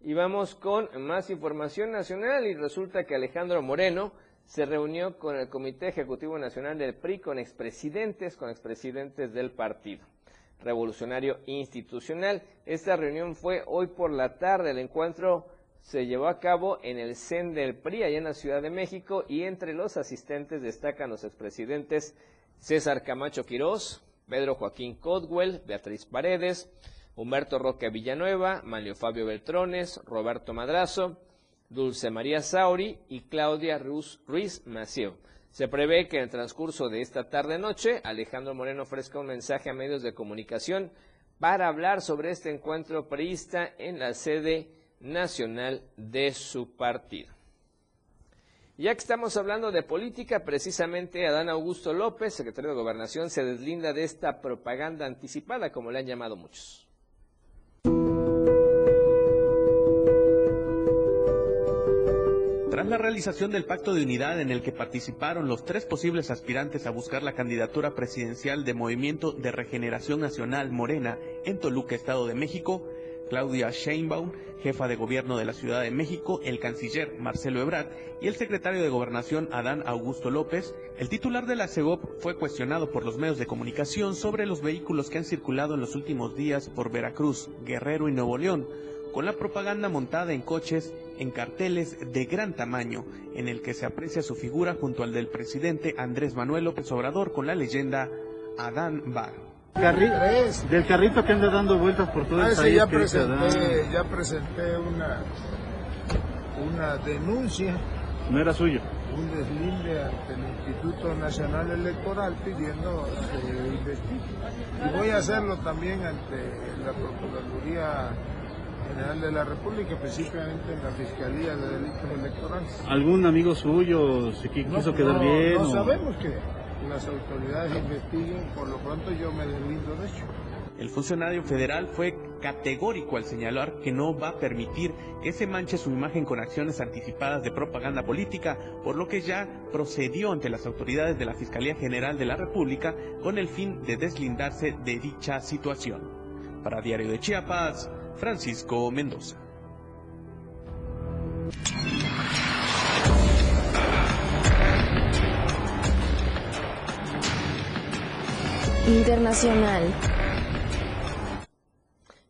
Y vamos con más información nacional y resulta que Alejandro Moreno se reunió con el Comité Ejecutivo Nacional del PRI, con expresidentes, con expresidentes del partido. Revolucionario Institucional. Esta reunión fue hoy por la tarde. El encuentro se llevó a cabo en el CEN del PRI, allá en la Ciudad de México, y entre los asistentes destacan los expresidentes César Camacho Quirós, Pedro Joaquín Codwell, Beatriz Paredes, Humberto Roque Villanueva, Manlio Fabio Beltrones, Roberto Madrazo, Dulce María Sauri y Claudia Ruiz Maciel. Se prevé que en el transcurso de esta tarde-noche Alejandro Moreno ofrezca un mensaje a medios de comunicación para hablar sobre este encuentro priista en la sede nacional de su partido. Ya que estamos hablando de política, precisamente Adán Augusto López, secretario de Gobernación, se deslinda de esta propaganda anticipada, como le han llamado muchos. La realización del pacto de unidad en el que participaron los tres posibles aspirantes a buscar la candidatura presidencial de Movimiento de Regeneración Nacional Morena en Toluca, Estado de México, Claudia Sheinbaum, jefa de gobierno de la Ciudad de México, el canciller Marcelo Ebrard y el secretario de Gobernación Adán Augusto López, el titular de la CEGOP fue cuestionado por los medios de comunicación sobre los vehículos que han circulado en los últimos días por Veracruz, Guerrero y Nuevo León, con la propaganda montada en coches en carteles de gran tamaño, en el que se aprecia su figura junto al del presidente Andrés Manuel López Obrador con la leyenda Adán Bar. del carrito que anda dando vueltas por todo el Ah, sí, país. ya que presenté, Adán. ya presenté una, una denuncia, No era suyo. un deslinde ante el Instituto Nacional Electoral pidiendo se investigue. Y voy a hacerlo también ante la Procuraduría General de la República, específicamente en la Fiscalía de Delitos Electorales. ¿Algún amigo suyo se No, quiso quedar no, bien? No o- sabemos que las autoridades investiguen, por lo pronto yo me deslindo de hecho. El funcionario federal fue categórico al señalar que no va a permitir que se manche su imagen con acciones anticipadas de propaganda política, por lo que ya procedió ante las autoridades de la Fiscalía General de la República con el fin de deslindarse de dicha situación. Para Diario de Chiapas, Francisco Mendoza. Internacional.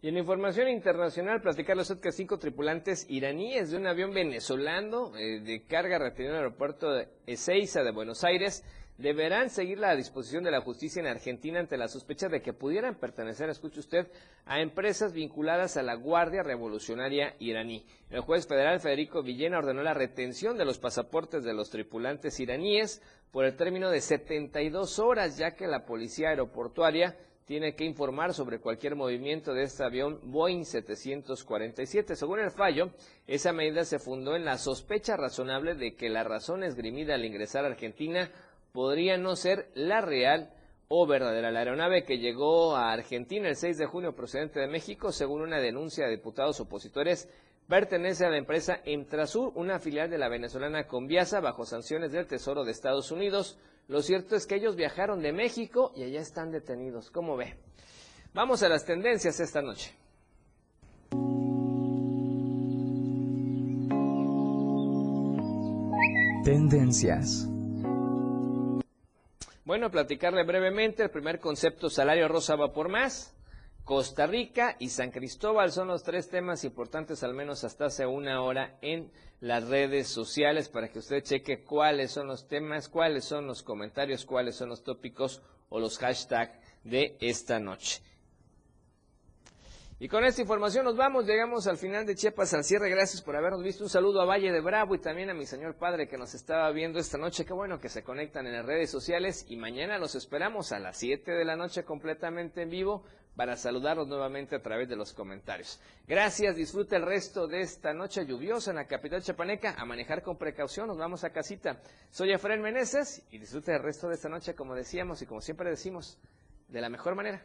Y en información internacional, platicarles que cinco tripulantes iraníes de un avión venezolano eh, de carga retenido en el aeropuerto de Ezeiza de Buenos Aires deberán seguir la disposición de la justicia en Argentina ante la sospecha de que pudieran pertenecer, escuche usted, a empresas vinculadas a la Guardia Revolucionaria iraní. El juez federal Federico Villena ordenó la retención de los pasaportes de los tripulantes iraníes por el término de 72 horas, ya que la policía aeroportuaria tiene que informar sobre cualquier movimiento de este avión Boeing 747. Según el fallo, esa medida se fundó en la sospecha razonable de que la razón esgrimida al ingresar a Argentina podría no ser la real o verdadera. La aeronave que llegó a Argentina el 6 de junio procedente de México, según una denuncia de diputados opositores, pertenece a la empresa Entrasur, una filial de la venezolana Conviasa, bajo sanciones del Tesoro de Estados Unidos. Lo cierto es que ellos viajaron de México y allá están detenidos. ¿Cómo ve? Vamos a las tendencias esta noche. Tendencias. Bueno, platicarle brevemente. El primer concepto, salario rosa va por más. Costa Rica y San Cristóbal son los tres temas importantes, al menos hasta hace una hora, en las redes sociales para que usted cheque cuáles son los temas, cuáles son los comentarios, cuáles son los tópicos o los hashtags de esta noche. Y con esta información nos vamos, llegamos al final de Chiapas al cierre. Gracias por habernos visto. Un saludo a Valle de Bravo y también a mi señor padre que nos estaba viendo esta noche. Qué bueno que se conectan en las redes sociales y mañana los esperamos a las 7 de la noche completamente en vivo para saludarlos nuevamente a través de los comentarios. Gracias, disfrute el resto de esta noche lluviosa en la capital chapaneca. A manejar con precaución, nos vamos a casita. Soy Efraín Meneses y disfrute el resto de esta noche como decíamos y como siempre decimos, de la mejor manera.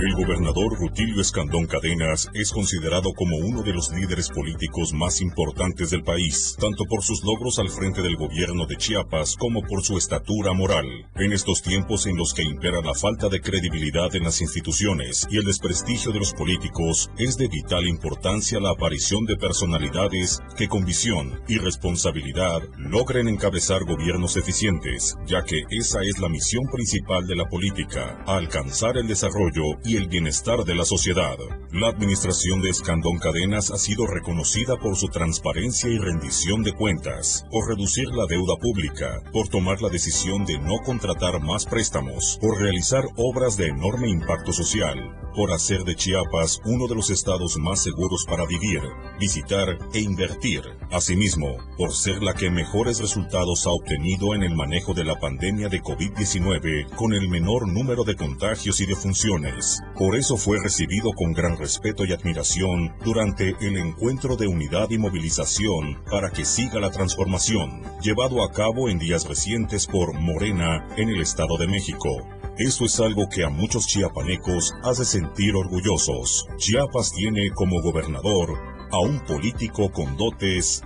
El gobernador Rutilio Escandón Cadenas es considerado como uno de los líderes políticos más importantes del país, tanto por sus logros al frente del gobierno de Chiapas como por su estatura moral. En estos tiempos en los que impera la falta de credibilidad en las instituciones y el desprestigio de los políticos, es de vital importancia la aparición de personalidades que con visión y responsabilidad logren encabezar gobiernos eficientes, ya que esa es la misión principal de la política, alcanzar el desarrollo y el bienestar de la sociedad. La administración de Escandón Cadenas ha sido reconocida por su transparencia y rendición de cuentas, por reducir la deuda pública, por tomar la decisión de no contratar más préstamos, por realizar obras de enorme impacto social, por hacer de Chiapas uno de los estados más seguros para vivir, visitar e invertir. Asimismo, por ser la que mejores resultados ha obtenido en el manejo de la pandemia de COVID-19 con el menor número de contagios y defunciones. Por eso fue recibido con gran respeto y admiración durante el encuentro de unidad y movilización para que siga la transformación, llevado a cabo en días recientes por Morena en el Estado de México. Esto es algo que a muchos chiapanecos hace sentir orgullosos. Chiapas tiene como gobernador a un político con dotes